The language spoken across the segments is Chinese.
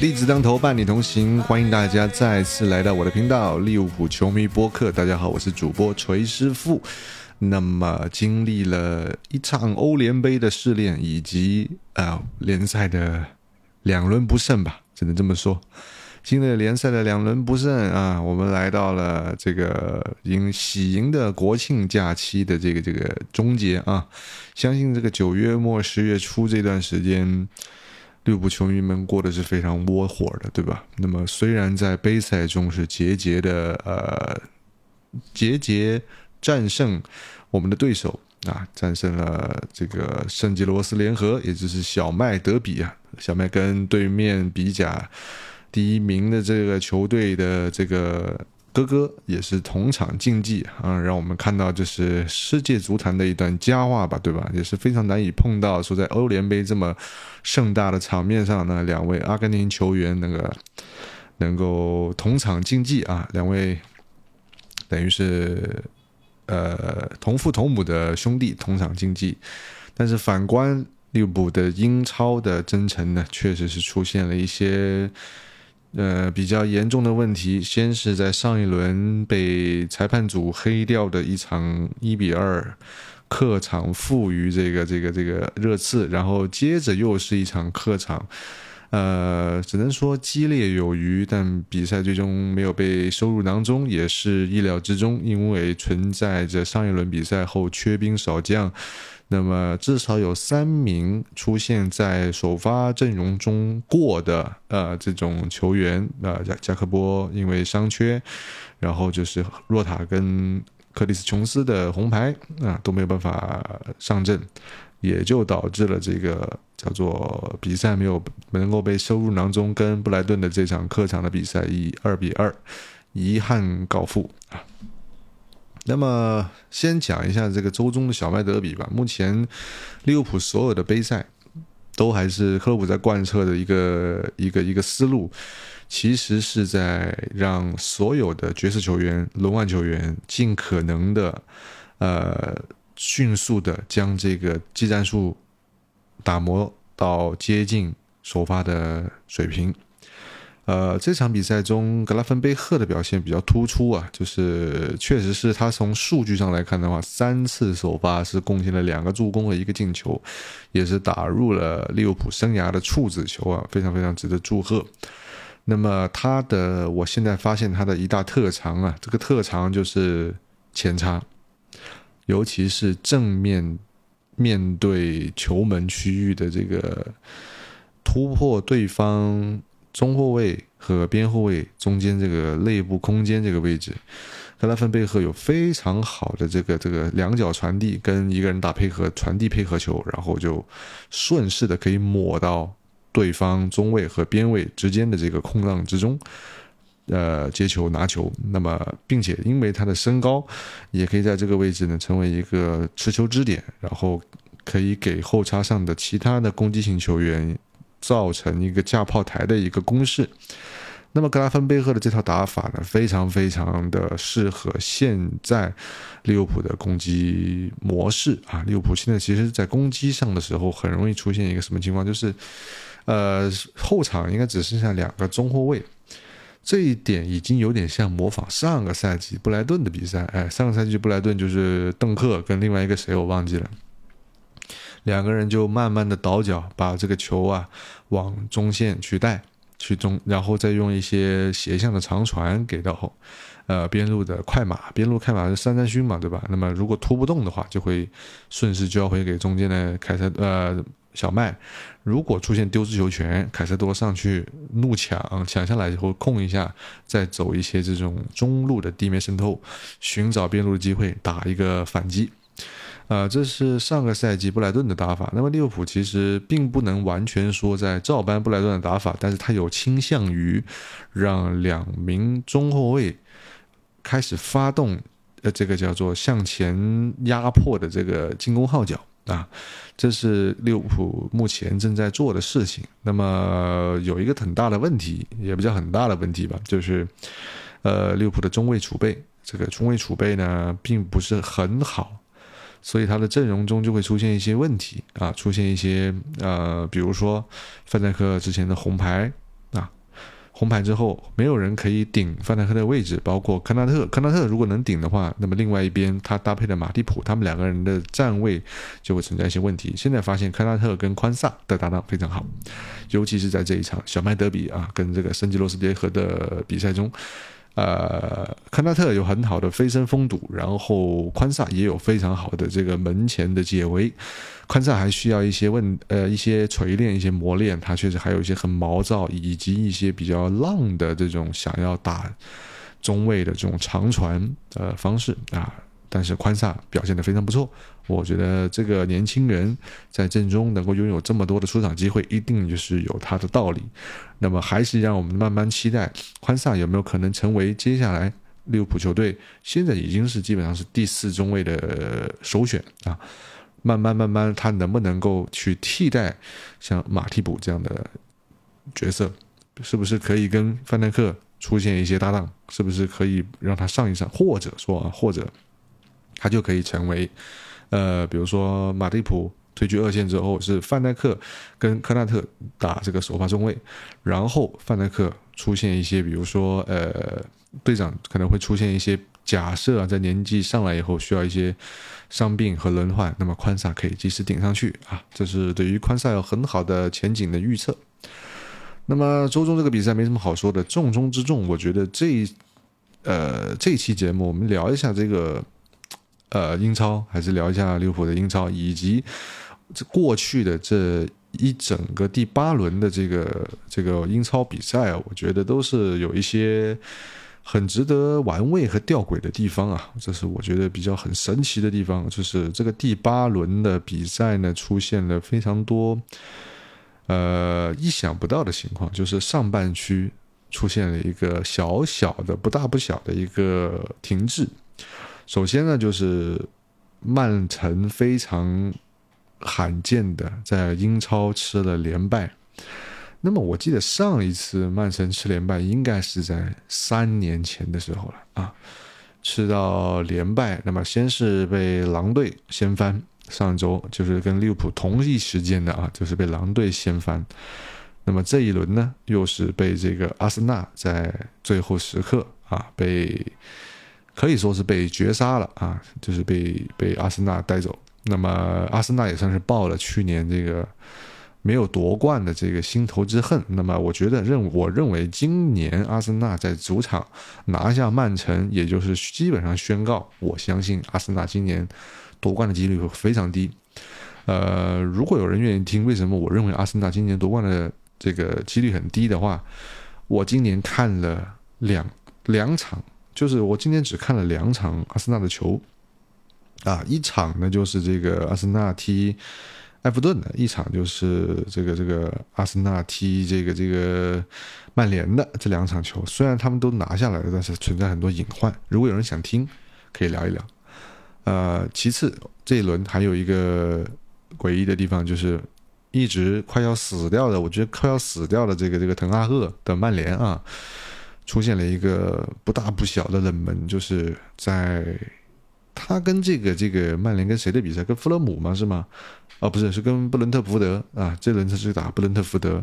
立子当头伴你同行，欢迎大家再次来到我的频道利物浦球迷播客。大家好，我是主播锤师傅。那么，经历了一场欧联杯的试炼，以及啊联赛的两轮不胜吧，只能这么说。经历了联赛的两轮不胜啊，我们来到了这个迎喜迎的国庆假期的这个这个终结啊。相信这个九月末十月初这段时间。利物浦球迷们过的是非常窝火的，对吧？那么虽然在杯赛中是节节的呃节节战胜我们的对手啊，战胜了这个圣吉罗斯联合，也就是小麦德比啊，小麦跟对面比甲第一名的这个球队的这个。哥哥也是同场竞技啊，让我们看到这是世界足坛的一段佳话吧，对吧？也是非常难以碰到，说在欧联杯这么盛大的场面上呢，两位阿根廷球员那个能够同场竞技啊，两位等于是呃同父同母的兄弟同场竞技。但是反观利物浦的英超的征程呢，确实是出现了一些。呃，比较严重的问题，先是在上一轮被裁判组黑掉的一场一比二客场负于这个这个这个热刺，然后接着又是一场客场，呃，只能说激烈有余，但比赛最终没有被收入囊中，也是意料之中，因为存在着上一轮比赛后缺兵少将。那么至少有三名出现在首发阵容中过的呃这种球员啊加加克波因为伤缺，然后就是若塔跟克里斯琼斯的红牌啊都没有办法上阵，也就导致了这个叫做比赛没有能够被收入囊中，跟布莱顿的这场客场的比赛以二比二遗憾告负啊。那么，先讲一下这个周中的小麦德比吧。目前，利物浦所有的杯赛都还是克洛普在贯彻的一个一个一个思路，其实是在让所有的角色球员、轮换球员尽可能的呃迅速的将这个技战术打磨到接近首发的水平。呃，这场比赛中，格拉芬贝赫的表现比较突出啊，就是确实是他从数据上来看的话，三次首发是贡献了两个助攻和一个进球，也是打入了利物浦生涯的处子球啊，非常非常值得祝贺。那么他的，我现在发现他的一大特长啊，这个特长就是前插，尤其是正面面对球门区域的这个突破对方。中后卫和边后卫中间这个内部空间这个位置，格拉芬贝赫有非常好的这个这个两脚传递，跟一个人打配合传递配合球，然后就顺势的可以抹到对方中卫和边卫之间的这个空档之中，呃，接球拿球。那么，并且因为他的身高，也可以在这个位置呢成为一个持球支点，然后可以给后插上的其他的攻击型球员。造成一个架炮台的一个攻势，那么格拉芬贝赫的这套打法呢，非常非常的适合现在利物浦的攻击模式啊。利物浦现在其实，在攻击上的时候，很容易出现一个什么情况，就是呃，后场应该只剩下两个中后卫，这一点已经有点像模仿上个赛季布莱顿的比赛。哎，上个赛季布莱顿就是邓克跟另外一个谁我忘记了。两个人就慢慢的倒脚，把这个球啊往中线去带，去中，然后再用一些斜向的长传给到后，呃边路的快马，边路快马是三三勋嘛，对吧？那么如果突不动的话，就会顺势交回给中间的凯塞呃小麦。如果出现丢失球权，凯塞多上去怒抢，抢下来以后控一下，再走一些这种中路的地面渗透，寻找边路的机会，打一个反击。啊，这是上个赛季布莱顿的打法。那么利物浦其实并不能完全说在照搬布莱顿的打法，但是他有倾向于让两名中后卫开始发动，呃，这个叫做向前压迫的这个进攻号角啊。这是利物浦目前正在做的事情。那么有一个很大的问题，也不叫很大的问题吧，就是呃，利物浦的中卫储备，这个中卫储备呢，并不是很好。所以他的阵容中就会出现一些问题啊，出现一些呃，比如说范戴克之前的红牌啊，红牌之后，没有人可以顶范戴克的位置，包括科纳特。科纳特如果能顶的话，那么另外一边他搭配的马蒂普，他们两个人的站位就会存在一些问题。现在发现科纳特跟宽萨的搭档非常好，尤其是在这一场小麦德比啊，跟这个圣吉罗斯联合的比赛中。呃，康纳特有很好的飞身封堵，然后宽萨也有非常好的这个门前的解围。宽萨还需要一些问呃一些锤炼、一些磨练，他确实还有一些很毛躁，以及一些比较浪的这种想要打中卫的这种长传呃方式啊。但是宽萨表现得非常不错，我觉得这个年轻人在阵中能够拥有这么多的出场机会，一定就是有他的道理。那么还是让我们慢慢期待宽萨有没有可能成为接下来利物浦球队现在已经是基本上是第四中卫的首选啊。慢慢慢慢，他能不能够去替代像马替补这样的角色？是不是可以跟范戴克出现一些搭档？是不是可以让他上一上？或者说，或者。他就可以成为，呃，比如说马蒂普退居二线之后，是范戴克跟科纳特打这个首发中卫，然后范戴克出现一些，比如说，呃，队长可能会出现一些假设啊，在年纪上来以后需要一些伤病和轮换，那么宽萨可以及时顶上去啊，这是对于宽萨有很好的前景的预测。那么周中这个比赛没什么好说的，重中之重，我觉得这一呃这期节目我们聊一下这个。呃，英超还是聊一下利物浦的英超，以及这过去的这一整个第八轮的这个这个英超比赛啊，我觉得都是有一些很值得玩味和吊诡的地方啊。这是我觉得比较很神奇的地方，就是这个第八轮的比赛呢，出现了非常多呃意想不到的情况，就是上半区出现了一个小小的不大不小的一个停滞。首先呢，就是曼城非常罕见的在英超吃了连败。那么我记得上一次曼城吃连败应该是在三年前的时候了啊，吃到连败。那么先是被狼队掀翻，上周就是跟利物浦同一时间的啊，就是被狼队掀翻。那么这一轮呢，又是被这个阿森纳在最后时刻啊被。可以说是被绝杀了啊，就是被被阿森纳带走。那么阿森纳也算是报了去年这个没有夺冠的这个心头之恨。那么我觉得认我认为今年阿森纳在主场拿下曼城，也就是基本上宣告，我相信阿森纳今年夺冠的几率会非常低。呃，如果有人愿意听为什么我认为阿森纳今年夺冠的这个几率很低的话，我今年看了两两场。就是我今天只看了两场阿森纳的球，啊，一场呢就是这个阿森纳踢埃弗顿的，一场就是这个这个阿森纳踢这个这个曼联的这两场球。虽然他们都拿下来了，但是存在很多隐患。如果有人想听，可以聊一聊。呃，其次这一轮还有一个诡异的地方，就是一直快要死掉的，我觉得快要死掉的这个这个滕哈赫的曼联啊。出现了一个不大不小的冷门，就是在他跟这个这个曼联跟谁的比赛？跟弗勒姆吗？是吗？啊，不是，是跟布伦特福德啊。这轮他是打布伦特福德，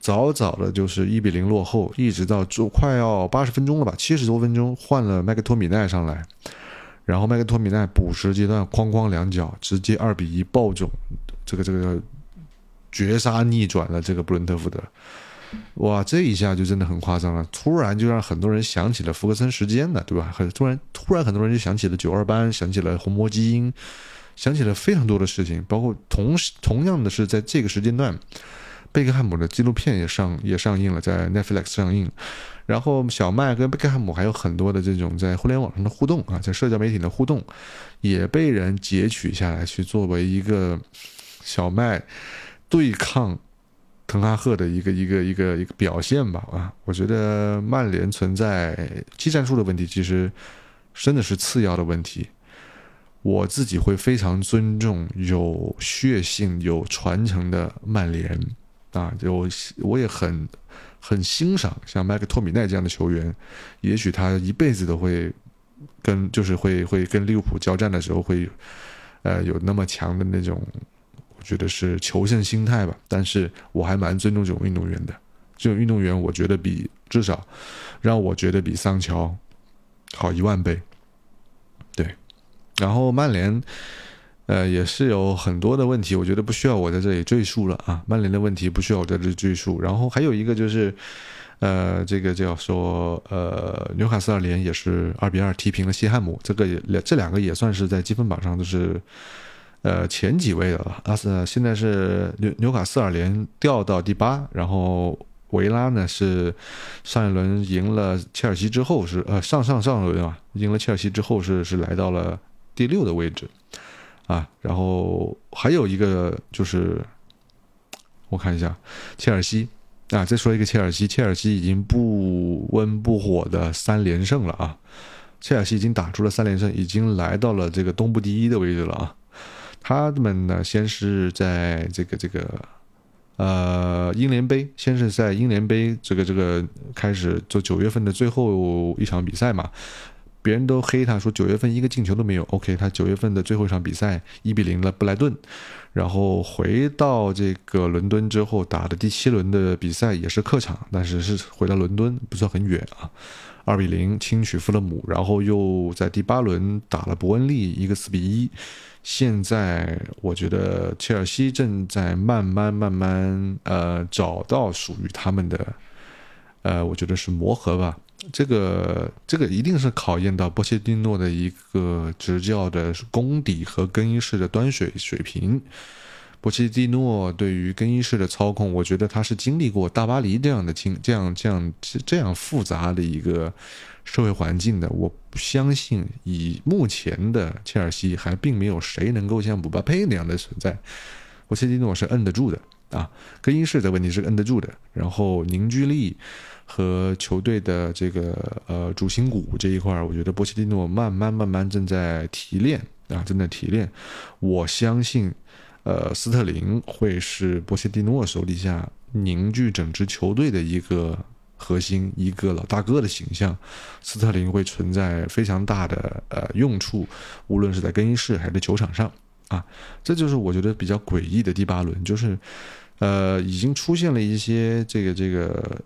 早早的就是一比零落后，一直到就快要八十分钟了吧，七十多分钟换了麦克托米奈上来，然后麦克托米奈补时阶段哐哐两脚，直接二比一爆种，这个这个绝杀逆转了这个布伦特福德。哇，这一下就真的很夸张了！突然就让很多人想起了福格森时间了，对吧？很突然，突然很多人就想起了九二班，想起了红魔基因，想起了非常多的事情。包括同同样的是，在这个时间段，贝克汉姆的纪录片也上也上映了，在 Netflix 上映。然后小麦跟贝克汉姆还有很多的这种在互联网上的互动啊，在社交媒体的互动，也被人截取下来，去作为一个小麦对抗。滕哈赫的一个一个一个一个表现吧啊，我觉得曼联存在技战术的问题，其实真的是次要的问题。我自己会非常尊重有血性、有传承的曼联啊，就我也很很欣赏像麦克托米奈这样的球员，也许他一辈子都会跟就是会会跟利物浦交战的时候会呃有那么强的那种。我觉得是求胜心态吧，但是我还蛮尊重这种运动员的。这种运动员，我觉得比至少让我觉得比桑乔好一万倍。对，然后曼联，呃，也是有很多的问题，我觉得不需要我在这里赘述了啊。曼联的问题不需要我在这赘述。然后还有一个就是，呃，这个叫说，呃，纽卡斯尔联也是二比二踢平了西汉姆，这个也这两个也算是在积分榜上都是。呃，前几位的了，阿森纳现在是纽纽卡斯尔联掉到第八，然后维拉呢是上一轮赢了切尔西之后是呃上上上轮啊赢了切尔西之后是是来到了第六的位置啊，然后还有一个就是我看一下切尔西啊，再说一个切尔西，切尔西已经不温不火的三连胜了啊，切尔西已经打出了三连胜，已经来到了这个东部第一的位置了啊。他们呢，先是在这个这个，呃，英联杯，先是在英联杯这个这个开始做九月份的最后一场比赛嘛，别人都黑他说九月份一个进球都没有。OK，他九月份的最后一场比赛一比零了布莱顿，然后回到这个伦敦之后打的第七轮的比赛也是客场，但是是回到伦敦，不算很远啊，二比零轻取富勒姆，然后又在第八轮打了伯恩利一个四比一。现在我觉得切尔西正在慢慢慢慢呃找到属于他们的，呃，我觉得是磨合吧。这个这个一定是考验到波切蒂诺的一个执教的功底和更衣室的端水水平。波切蒂诺对于更衣室的操控，我觉得他是经历过大巴黎这样的经这样这样这样复杂的一个。社会环境的，我相信以目前的切尔西还并没有谁能够像姆巴佩那样的存在。波切蒂诺是摁得住的啊，更衣室的问题是摁得住的，然后凝聚力和球队的这个呃主心骨这一块，我觉得波切蒂诺慢慢慢慢正在提炼啊，正在提炼。我相信，呃，斯特林会是波切蒂诺手底下凝聚整支球队的一个。核心一个老大哥的形象，斯特林会存在非常大的呃用处，无论是在更衣室还是在球场上啊，这就是我觉得比较诡异的第八轮，就是呃已经出现了一些这个这个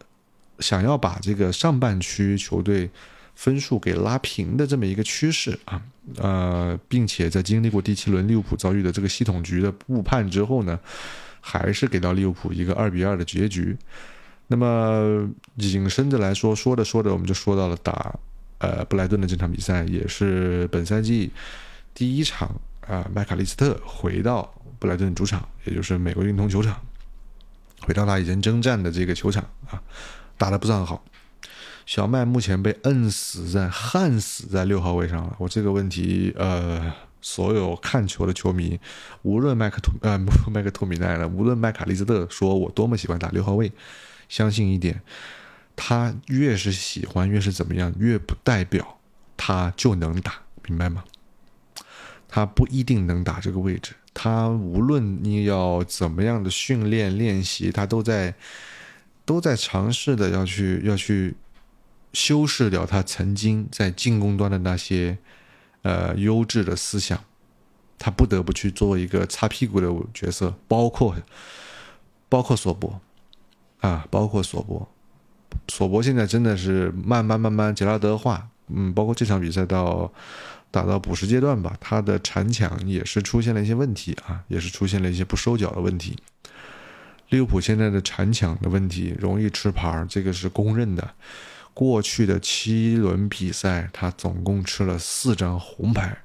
想要把这个上半区球队分数给拉平的这么一个趋势啊，呃，并且在经历过第七轮利物浦遭遇的这个系统局的误判之后呢，还是给到利物浦一个二比二的结局。那么引申着来说，说着说着，我们就说到了打呃布莱顿的这场比赛，也是本赛季第一场啊麦卡利斯特回到布莱顿主场，也就是美国运通球场，回到他以前征战的这个球场啊，打得不算好。小麦目前被摁死在焊死在六号位上了。我这个问题，呃，所有看球的球迷，无论麦克托呃麦克托米奈呢，无论麦卡利斯特说我多么喜欢打六号位。相信一点，他越是喜欢，越是怎么样，越不代表他就能打，明白吗？他不一定能打这个位置。他无论你要怎么样的训练练习，他都在都在尝试的要去要去修饰掉他曾经在进攻端的那些呃优质的思想。他不得不去做一个擦屁股的角色，包括包括索博。啊，包括索博，索博现在真的是慢慢慢慢杰拉德化，嗯，包括这场比赛到打到补时阶段吧，他的铲抢也是出现了一些问题啊，也是出现了一些不收脚的问题。利物浦现在的铲抢的问题容易吃牌，这个是公认的。过去的七轮比赛，他总共吃了四张红牌，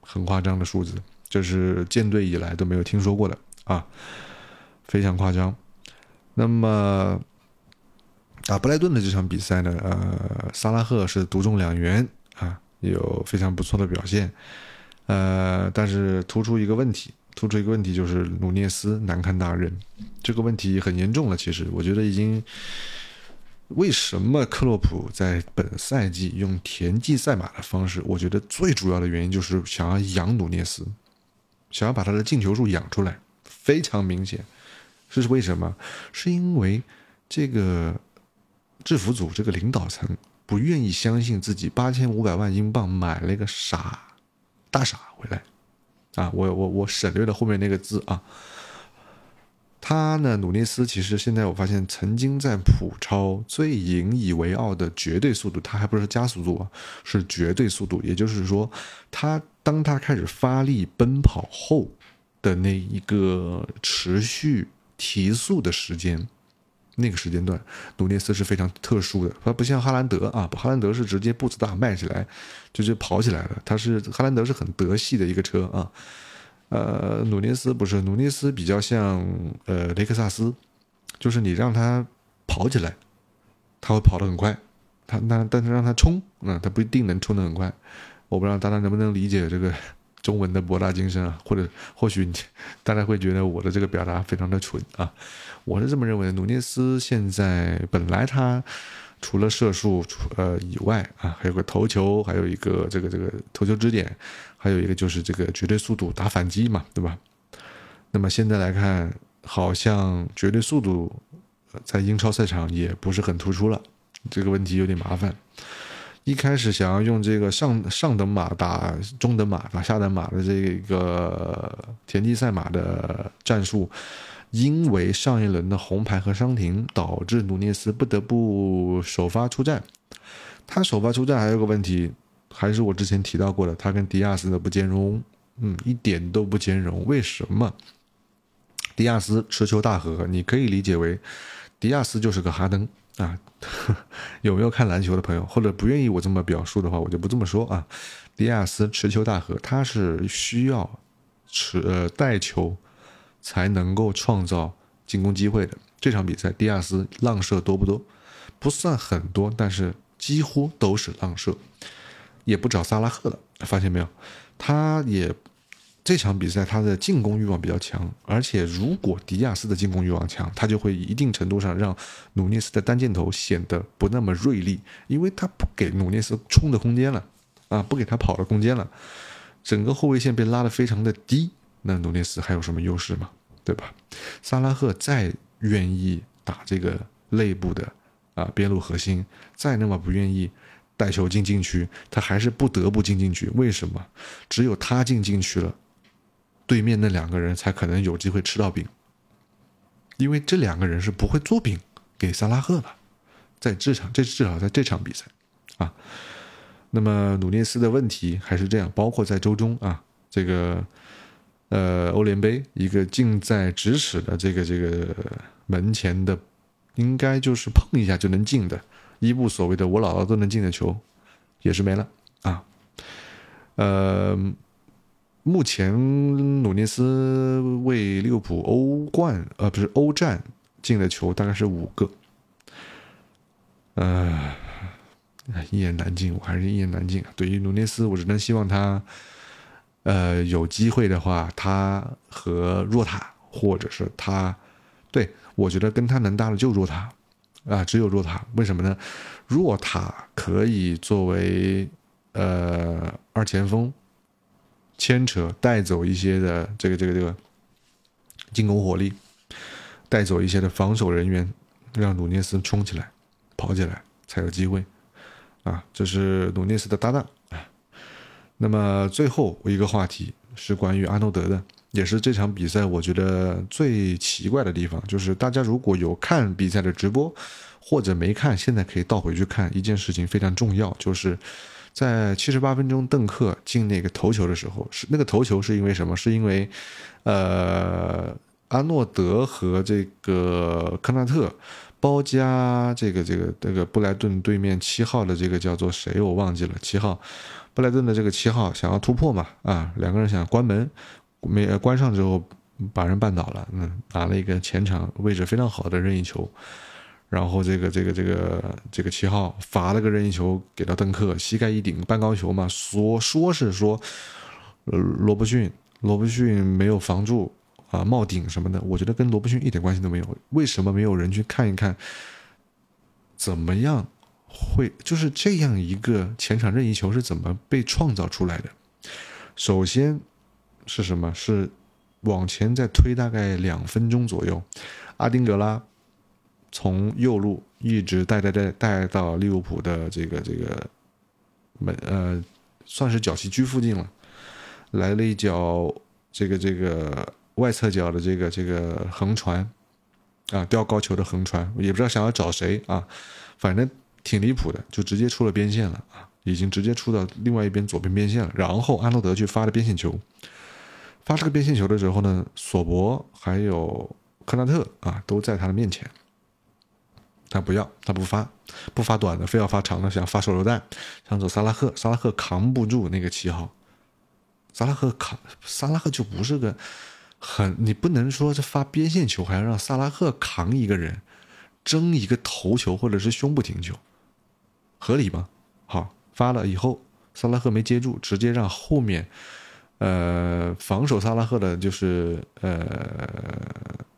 很夸张的数字，这是建队以来都没有听说过的啊，非常夸张。那么打布莱顿的这场比赛呢，呃，萨拉赫是独中两元啊，有非常不错的表现，呃，但是突出一个问题，突出一个问题就是努涅斯难堪大任，这个问题很严重了。其实我觉得已经，为什么克洛普在本赛季用田忌赛马的方式？我觉得最主要的原因就是想要养努涅斯，想要把他的进球数养出来，非常明显。这是为什么？是因为这个制服组这个领导层不愿意相信自己八千五百万英镑买了一个傻大傻回来啊！我我我省略了后面那个字啊。他呢，努涅斯其实现在我发现，曾经在普超最引以为傲的绝对速度，他还不是加速度啊，是绝对速度。也就是说，他当他开始发力奔跑后的那一个持续提速的时间，那个时间段，努涅斯是非常特殊的。他不像哈兰德啊，哈兰德是直接步子大迈起来，就是跑起来了。他是哈兰德是很德系的一个车啊。呃，努涅斯不是，努涅斯比较像呃雷克萨斯，就是你让他跑起来，他会跑得很快，他那但是让他冲，那他不一定能冲得很快。我不知道大家能不能理解这个中文的博大精深啊，或者或许你大家会觉得我的这个表达非常的蠢啊，我是这么认为的。努涅斯现在本来他。除了射术，呃以外啊，还有个头球，还有一个这个这个头球支点，还有一个就是这个绝对速度打反击嘛，对吧？那么现在来看，好像绝对速度在英超赛场也不是很突出了，这个问题有点麻烦。一开始想要用这个上上等马打中等马打下等马的这个田忌赛马的战术。因为上一轮的红牌和伤停，导致努涅斯不得不首发出战。他首发出战还有个问题，还是我之前提到过的，他跟迪亚斯的不兼容，嗯，一点都不兼容。为什么？迪亚斯持球大和，你可以理解为迪亚斯就是个哈登啊。有没有看篮球的朋友，或者不愿意我这么表述的话，我就不这么说啊。迪亚斯持球大和，他是需要持呃带球。才能够创造进攻机会的这场比赛，迪亚斯浪射多不多？不算很多，但是几乎都是浪射，也不找萨拉赫了。发现没有？他也这场比赛他的进攻欲望比较强，而且如果迪亚斯的进攻欲望强，他就会一定程度上让努涅斯的单箭头显得不那么锐利，因为他不给努涅斯冲的空间了啊，不给他跑的空间了，整个后卫线被拉得非常的低。那努涅斯还有什么优势吗？对吧？萨拉赫再愿意打这个内部的啊边路核心，再那么不愿意带球进禁区，他还是不得不进禁区。为什么？只有他进禁区了，对面那两个人才可能有机会吃到饼。因为这两个人是不会做饼给萨拉赫的，在这场这至少在这场比赛啊。那么努涅斯的问题还是这样，包括在周中啊这个。呃，欧联杯一个近在咫尺的这个这个门前的，应该就是碰一下就能进的伊布所谓的我姥姥都能进的球，也是没了啊。呃，目前努涅斯为利物浦欧冠呃不是欧战进的球大概是五个，呃，一言难尽，我还是一言难尽。对于努涅斯，我只能希望他。呃，有机会的话，他和若塔，或者是他，对我觉得跟他能搭的就若塔，啊，只有若塔。为什么呢？若塔可以作为呃二前锋，牵扯带走一些的这个这个这个进攻火力，带走一些的防守人员，让努涅斯冲起来，跑起来才有机会，啊，这是努涅斯的搭档啊。那么最后一个话题是关于阿诺德的，也是这场比赛我觉得最奇怪的地方，就是大家如果有看比赛的直播，或者没看，现在可以倒回去看一件事情非常重要，就是在七十八分钟邓克进那个头球的时候，是那个头球是因为什么？是因为，呃，阿诺德和这个科纳特包夹这个这个这个布莱顿对面七号的这个叫做谁我忘记了七号。布莱顿的这个七号想要突破嘛？啊，两个人想关门，没关上之后把人绊倒了。嗯，拿了一个前场位置非常好的任意球，然后这个这个这个这个七号罚了个任意球给到邓克，膝盖一顶半高球嘛。说说是说，呃罗伯逊罗伯逊没有防住啊，冒顶什么的。我觉得跟罗伯逊一点关系都没有。为什么没有人去看一看？怎么样？会就是这样一个前场任意球是怎么被创造出来的？首先是什么？是往前再推大概两分钟左右，阿丁格拉从右路一直带带带带到利物浦的这个这个门呃，算是角旗区附近了，来了一脚这个这个外侧脚的这个这个横传啊，吊高球的横传，也不知道想要找谁啊，反正挺离谱的，就直接出了边线了啊，已经直接出到另外一边左边边线了。然后阿诺德去发了边线球，发这个边线球的时候呢，索博还有科纳特啊都在他的面前。他不要，他不发，不发短的，非要发长的，想发手榴弹，想走萨拉赫，萨拉赫扛不住那个旗号，萨拉赫扛，萨拉赫就不是个很，你不能说这发边线球还要让萨拉赫扛一个人，争一个头球或者是胸部停球，合理吗？好，发了以后，萨拉赫没接住，直接让后面，呃，防守萨拉赫的就是呃。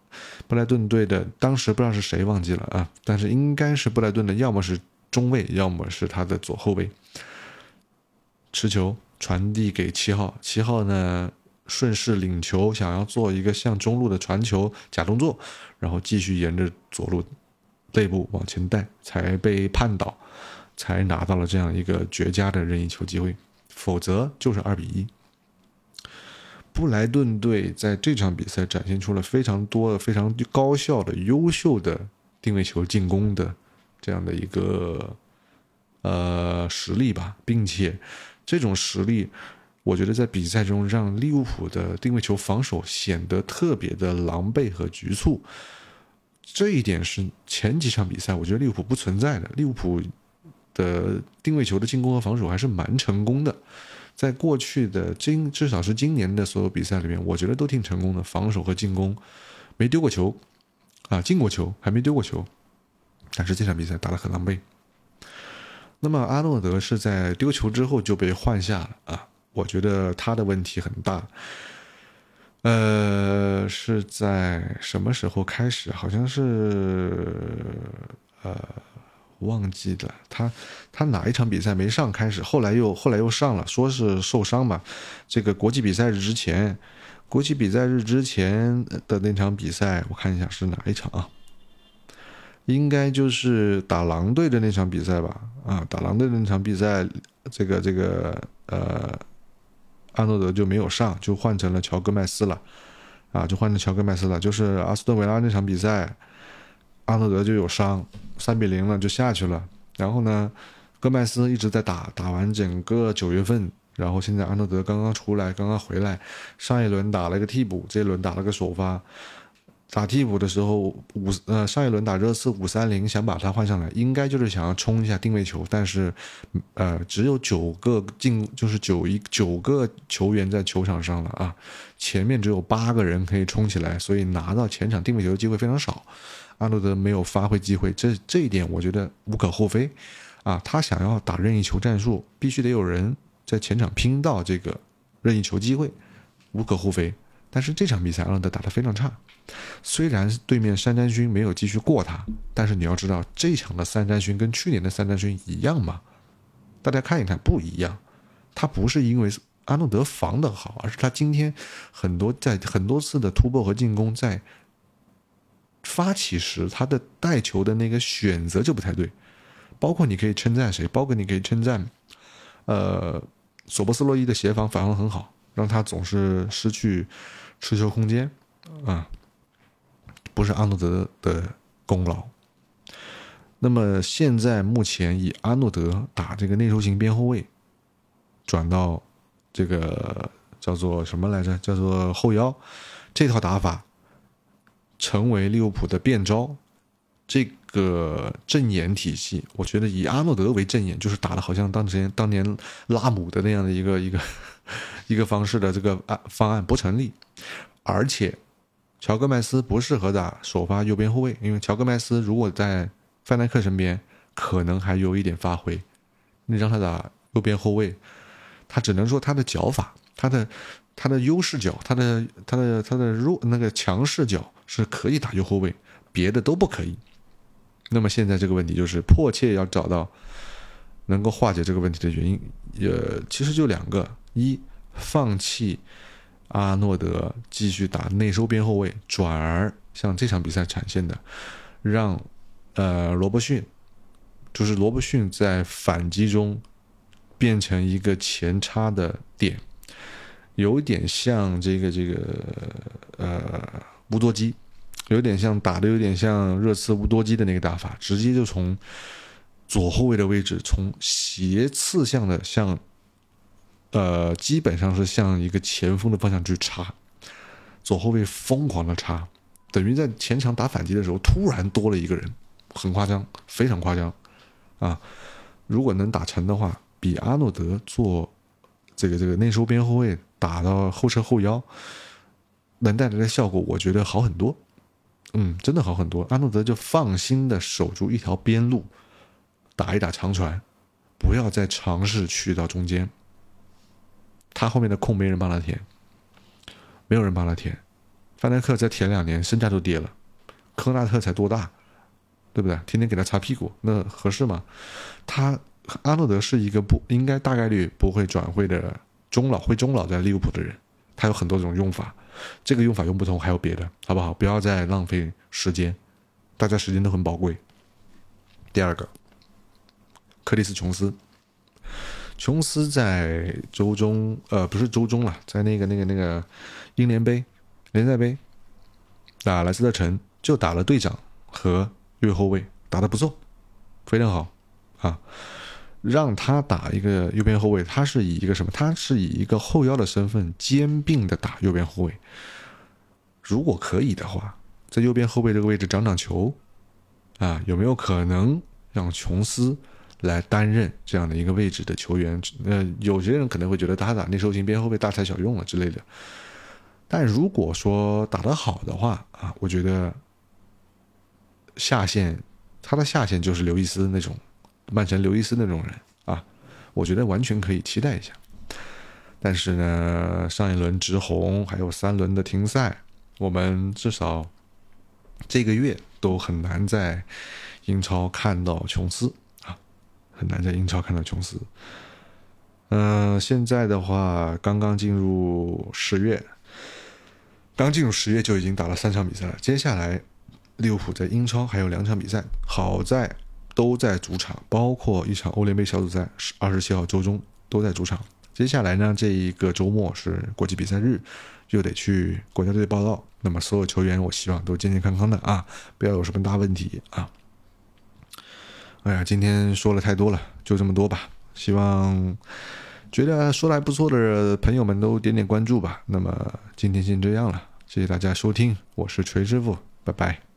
布莱顿队的当时不知道是谁忘记了啊，但是应该是布莱顿的，要么是中卫，要么是他的左后卫。持球传递给七号，七号呢顺势领球，想要做一个向中路的传球假动作，然后继续沿着左路内部往前带，才被判倒，才拿到了这样一个绝佳的任意球机会，否则就是二比一。布莱顿队在这场比赛展现出了非常多的、非常高效的、优秀的定位球进攻的这样的一个呃实力吧，并且这种实力，我觉得在比赛中让利物浦的定位球防守显得特别的狼狈和局促。这一点是前几场比赛我觉得利物浦不存在的，利物浦的定位球的进攻和防守还是蛮成功的。在过去的今至少是今年的所有比赛里面，我觉得都挺成功的，防守和进攻没丢过球，啊，进过球还没丢过球，但是这场比赛打得很狼狈。那么阿诺德是在丢球之后就被换下了啊，我觉得他的问题很大。呃，是在什么时候开始？好像是呃。忘记了他，他哪一场比赛没上？开始后来又后来又上了，说是受伤嘛。这个国际比赛日之前，国际比赛日之前的那场比赛，我看一下是哪一场啊？应该就是打狼队的那场比赛吧？啊，打狼队的那场比赛，这个这个呃，阿诺德就没有上，就换成了乔戈麦斯了。啊，就换成乔戈麦斯了，就是阿斯顿维拉那场比赛。阿诺德就有伤，三比零了就下去了。然后呢，戈麦斯一直在打，打完整个九月份，然后现在阿诺德刚刚出来，刚刚回来，上一轮打了个替补，这一轮打了个首发。打替补的时候五呃上一轮打热刺五三零，想把他换上来，应该就是想要冲一下定位球，但是呃只有九个进就是九一九个球员在球场上了啊，前面只有八个人可以冲起来，所以拿到前场定位球的机会非常少。阿诺德没有发挥机会，这这一点我觉得无可厚非，啊，他想要打任意球战术，必须得有人在前场拼到这个任意球机会，无可厚非。但是这场比赛阿诺德打得非常差，虽然对面三战勋没有继续过他，但是你要知道这场的三战勋跟去年的三战勋一样吗？大家看一看，不一样。他不是因为阿诺德防得好，而是他今天很多在很多次的突破和进攻在。发起时，他的带球的那个选择就不太对，包括你可以称赞谁，包括你可以称赞，呃，索博斯洛伊的协防反而很好，让他总是失去持球空间，啊，不是阿诺德的功劳。那么现在目前以阿诺德打这个内收型边后卫，转到这个叫做什么来着？叫做后腰，这套打法。成为利物浦的变招，这个阵眼体系，我觉得以阿诺德为阵眼，就是打的好像当年当年拉姆的那样的一个一个 一个方式的这个案方案不成立。而且，乔戈麦斯不适合打首发右边后卫，因为乔戈麦斯如果在范戴克身边，可能还有一点发挥。你让他打右边后卫，他只能说他的脚法，他的。他的优势脚，他的他的他的弱那个强势脚是可以打右后卫，别的都不可以。那么现在这个问题就是迫切要找到能够化解这个问题的原因，呃，其实就两个：一，放弃阿诺德继续打内收边后卫，转而像这场比赛展现的，让呃罗伯逊，就是罗伯逊在反击中变成一个前插的点。有点像这个这个呃乌多基，有点像打的有点像热刺乌多基的那个打法，直接就从左后卫的位置从斜刺向的向，呃基本上是向一个前锋的方向去插，左后卫疯狂的插，等于在前场打反击的时候突然多了一个人，很夸张，非常夸张啊！如果能打成的话，比阿诺德做这个这个内收边后卫打到后撤后腰，能带来的效果，我觉得好很多。嗯，真的好很多。阿诺德就放心的守住一条边路，打一打长传，不要再尝试去到中间。他后面的空没人帮他填，没有人帮他填。范戴克再填两年，身价都跌了。科纳特才多大？对不对？天天给他擦屁股，那合适吗？他阿诺德是一个不应该大概率不会转会的中老会中老在利物浦的人，他有很多种用法，这个用法用不通，还有别的，好不好？不要再浪费时间，大家时间都很宝贵。第二个，克里斯琼斯，琼斯在周中呃不是周中了，在那个那个那个英联杯联赛杯打莱斯特城就打了队长和。右后卫打得不错，非常好啊！让他打一个右边后卫，他是以一个什么？他是以一个后腰的身份兼并的打右边后卫。如果可以的话，在右边后卫这个位置长长球啊，有没有可能让琼斯来担任这样的一个位置的球员？呃，有些人可能会觉得他打内收型边后卫大材小用了之类的。但如果说打得好的话啊，我觉得。下线，他的下线就是刘易斯那种，曼城刘易斯那种人啊，我觉得完全可以期待一下。但是呢，上一轮直红，还有三轮的停赛，我们至少这个月都很难在英超看到琼斯啊，很难在英超看到琼斯。嗯，现在的话，刚刚进入十月，刚进入十月就已经打了三场比赛了，接下来。利物浦在英超还有两场比赛，好在都在主场，包括一场欧联杯小组赛，二十七号周中都在主场。接下来呢，这一个周末是国际比赛日，又得去国家队报道。那么所有球员，我希望都健健康康的啊，不要有什么大问题啊。哎呀，今天说了太多了，就这么多吧。希望觉得说的还不错的朋友们都点点关注吧。那么今天先这样了，谢谢大家收听，我是锤师傅，拜拜。